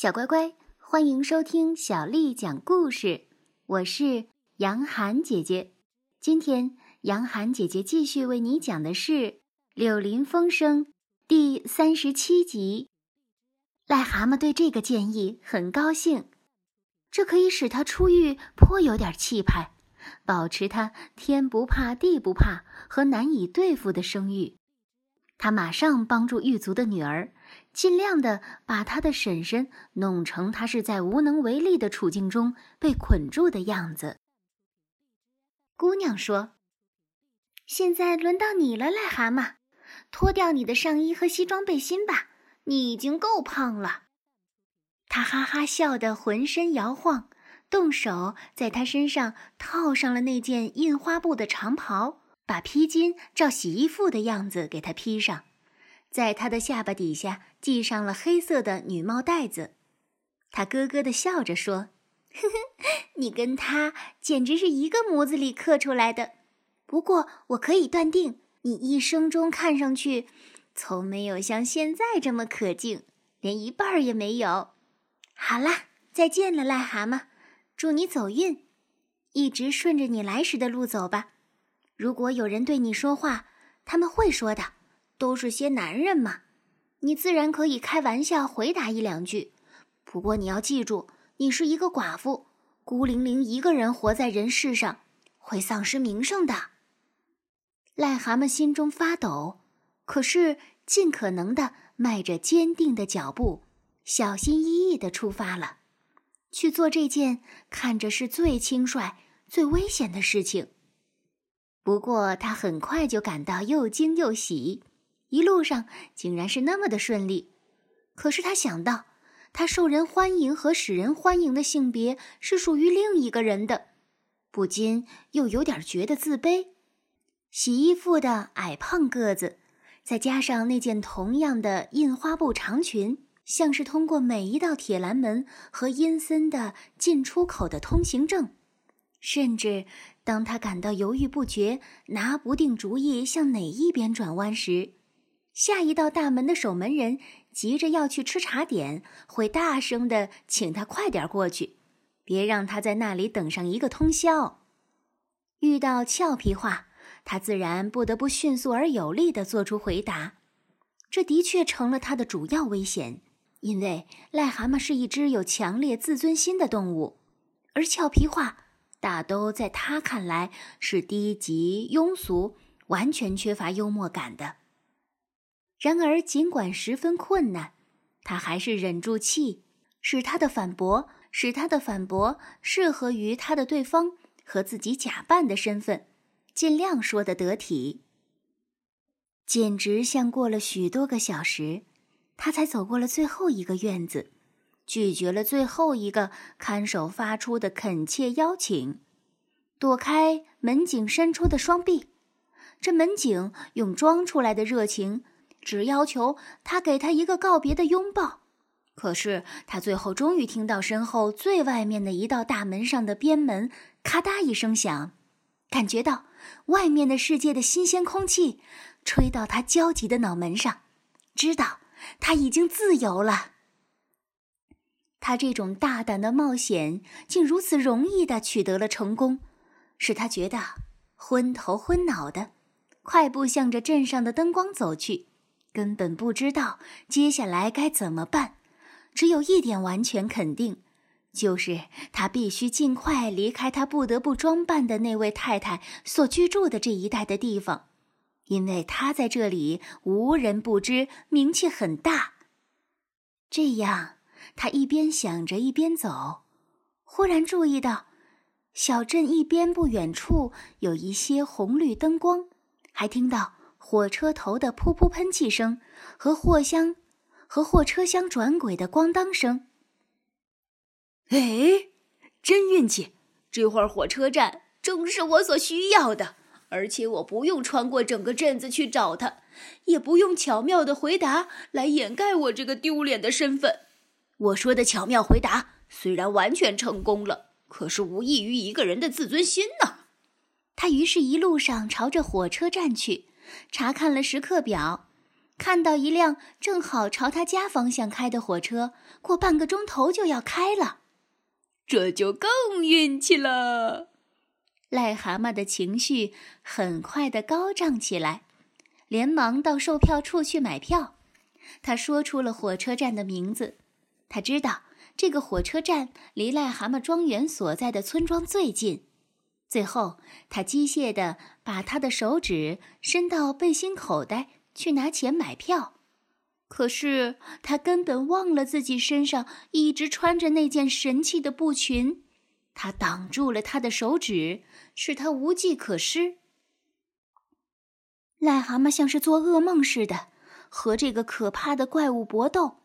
小乖乖，欢迎收听小丽讲故事。我是杨涵姐姐。今天，杨涵姐姐继续为你讲的是《柳林风声》第三十七集。癞蛤蟆对这个建议很高兴，这可以使他出狱颇有点气派，保持他天不怕地不怕和难以对付的声誉。他马上帮助狱卒的女儿，尽量的把他的婶婶弄成他是在无能为力的处境中被捆住的样子。姑娘说：“现在轮到你了，癞蛤蟆，脱掉你的上衣和西装背心吧，你已经够胖了。”他哈哈笑得浑身摇晃，动手在他身上套上了那件印花布的长袍。把披巾照洗衣服的样子给他披上，在他的下巴底下系上了黑色的女帽带子。他咯咯的笑着说：“呵呵，你跟他简直是一个模子里刻出来的。不过我可以断定，你一生中看上去，从没有像现在这么可敬，连一半儿也没有。好啦，再见了，癞蛤蟆，祝你走运，一直顺着你来时的路走吧。”如果有人对你说话，他们会说的，都是些男人嘛。你自然可以开玩笑回答一两句，不过你要记住，你是一个寡妇，孤零零一个人活在人世上，会丧失名声的。癞蛤蟆心中发抖，可是尽可能的迈着坚定的脚步，小心翼翼的出发了，去做这件看着是最轻率、最危险的事情。不过他很快就感到又惊又喜，一路上竟然是那么的顺利。可是他想到，他受人欢迎和使人欢迎的性别是属于另一个人的，不禁又有点觉得自卑。洗衣服的矮胖个子，再加上那件同样的印花布长裙，像是通过每一道铁栏门和阴森的进出口的通行证，甚至。当他感到犹豫不决，拿不定主意向哪一边转弯时，下一道大门的守门人急着要去吃茶点，会大声的请他快点过去，别让他在那里等上一个通宵。遇到俏皮话，他自然不得不迅速而有力的做出回答。这的确成了他的主要危险，因为癞蛤蟆是一只有强烈自尊心的动物，而俏皮话。大都在他看来是低级、庸俗、完全缺乏幽默感的。然而，尽管十分困难，他还是忍住气，使他的反驳，使他的反驳适合于他的对方和自己假扮的身份，尽量说得得体。简直像过了许多个小时，他才走过了最后一个院子。拒绝了最后一个看守发出的恳切邀请，躲开门警伸出的双臂。这门警用装出来的热情，只要求他给他一个告别的拥抱。可是他最后终于听到身后最外面的一道大门上的边门咔嗒一声响，感觉到外面的世界的新鲜空气吹到他焦急的脑门上，知道他已经自由了。他这种大胆的冒险竟如此容易的取得了成功，使他觉得昏头昏脑的，快步向着镇上的灯光走去，根本不知道接下来该怎么办。只有一点完全肯定，就是他必须尽快离开他不得不装扮的那位太太所居住的这一带的地方，因为他在这里无人不知，名气很大。这样。他一边想着，一边走，忽然注意到，小镇一边不远处有一些红绿灯光，还听到火车头的噗噗喷气声和货箱和货车厢转轨的咣当声。哎，真运气！这会儿火车站正是我所需要的，而且我不用穿过整个镇子去找他，也不用巧妙的回答来掩盖我这个丢脸的身份。我说的巧妙回答虽然完全成功了，可是无异于一个人的自尊心呢。他于是一路上朝着火车站去，查看了时刻表，看到一辆正好朝他家方向开的火车，过半个钟头就要开了，这就更运气了。癞蛤蟆的情绪很快的高涨起来，连忙到售票处去买票。他说出了火车站的名字，他知道这个火车站离癞蛤蟆庄园所在的村庄最近。最后，他机械地把他的手指伸到背心口袋去拿钱买票，可是他根本忘了自己身上一直穿着那件神气的布裙，他挡住了他的手指，使他无计可施。癞蛤蟆像是做噩梦似的。和这个可怕的怪物搏斗，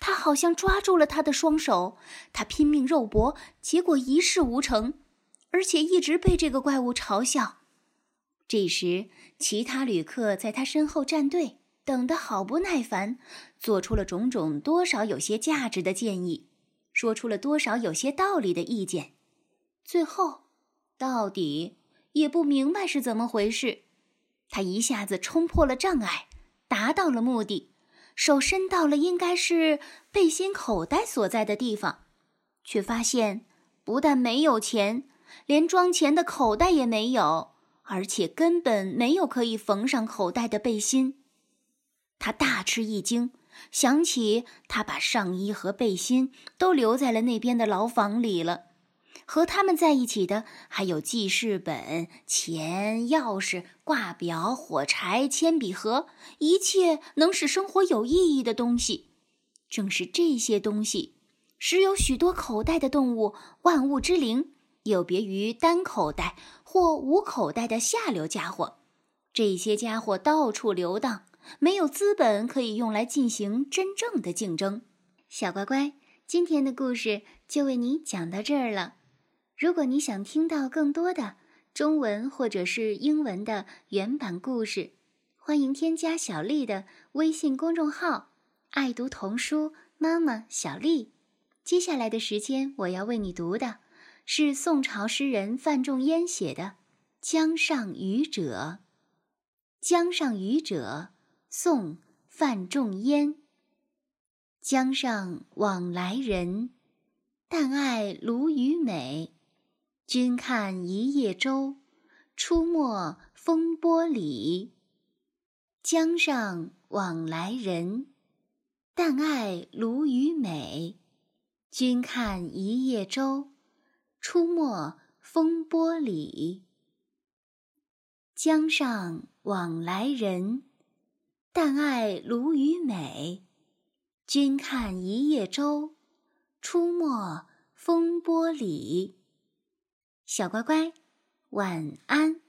他好像抓住了他的双手，他拼命肉搏，结果一事无成，而且一直被这个怪物嘲笑。这时，其他旅客在他身后站队，等得好不耐烦，做出了种种多少有些价值的建议，说出了多少有些道理的意见。最后，到底也不明白是怎么回事，他一下子冲破了障碍。达到了目的，手伸到了应该是背心口袋所在的地方，却发现不但没有钱，连装钱的口袋也没有，而且根本没有可以缝上口袋的背心。他大吃一惊，想起他把上衣和背心都留在了那边的牢房里了。和他们在一起的还有记事本、钱、钥匙、挂表、火柴、铅笔盒，一切能使生活有意义的东西。正是这些东西，使有许多口袋的动物万物之灵有别于单口袋或无口袋的下流家伙。这些家伙到处流荡，没有资本可以用来进行真正的竞争。小乖乖，今天的故事就为你讲到这儿了。如果你想听到更多的中文或者是英文的原版故事，欢迎添加小丽的微信公众号“爱读童书妈妈小丽”。接下来的时间，我要为你读的是宋朝诗人范仲淹写的《江上渔者》。《江上渔者》宋·范仲淹。江上往来人，但爱鲈鱼美。君看一叶舟，出没风波里。江上往来人，但爱鲈鱼美。君看一叶舟，出没风波里。江上往来人，但爱鲈鱼美。君看一叶舟，出没风波里。小乖乖，晚安。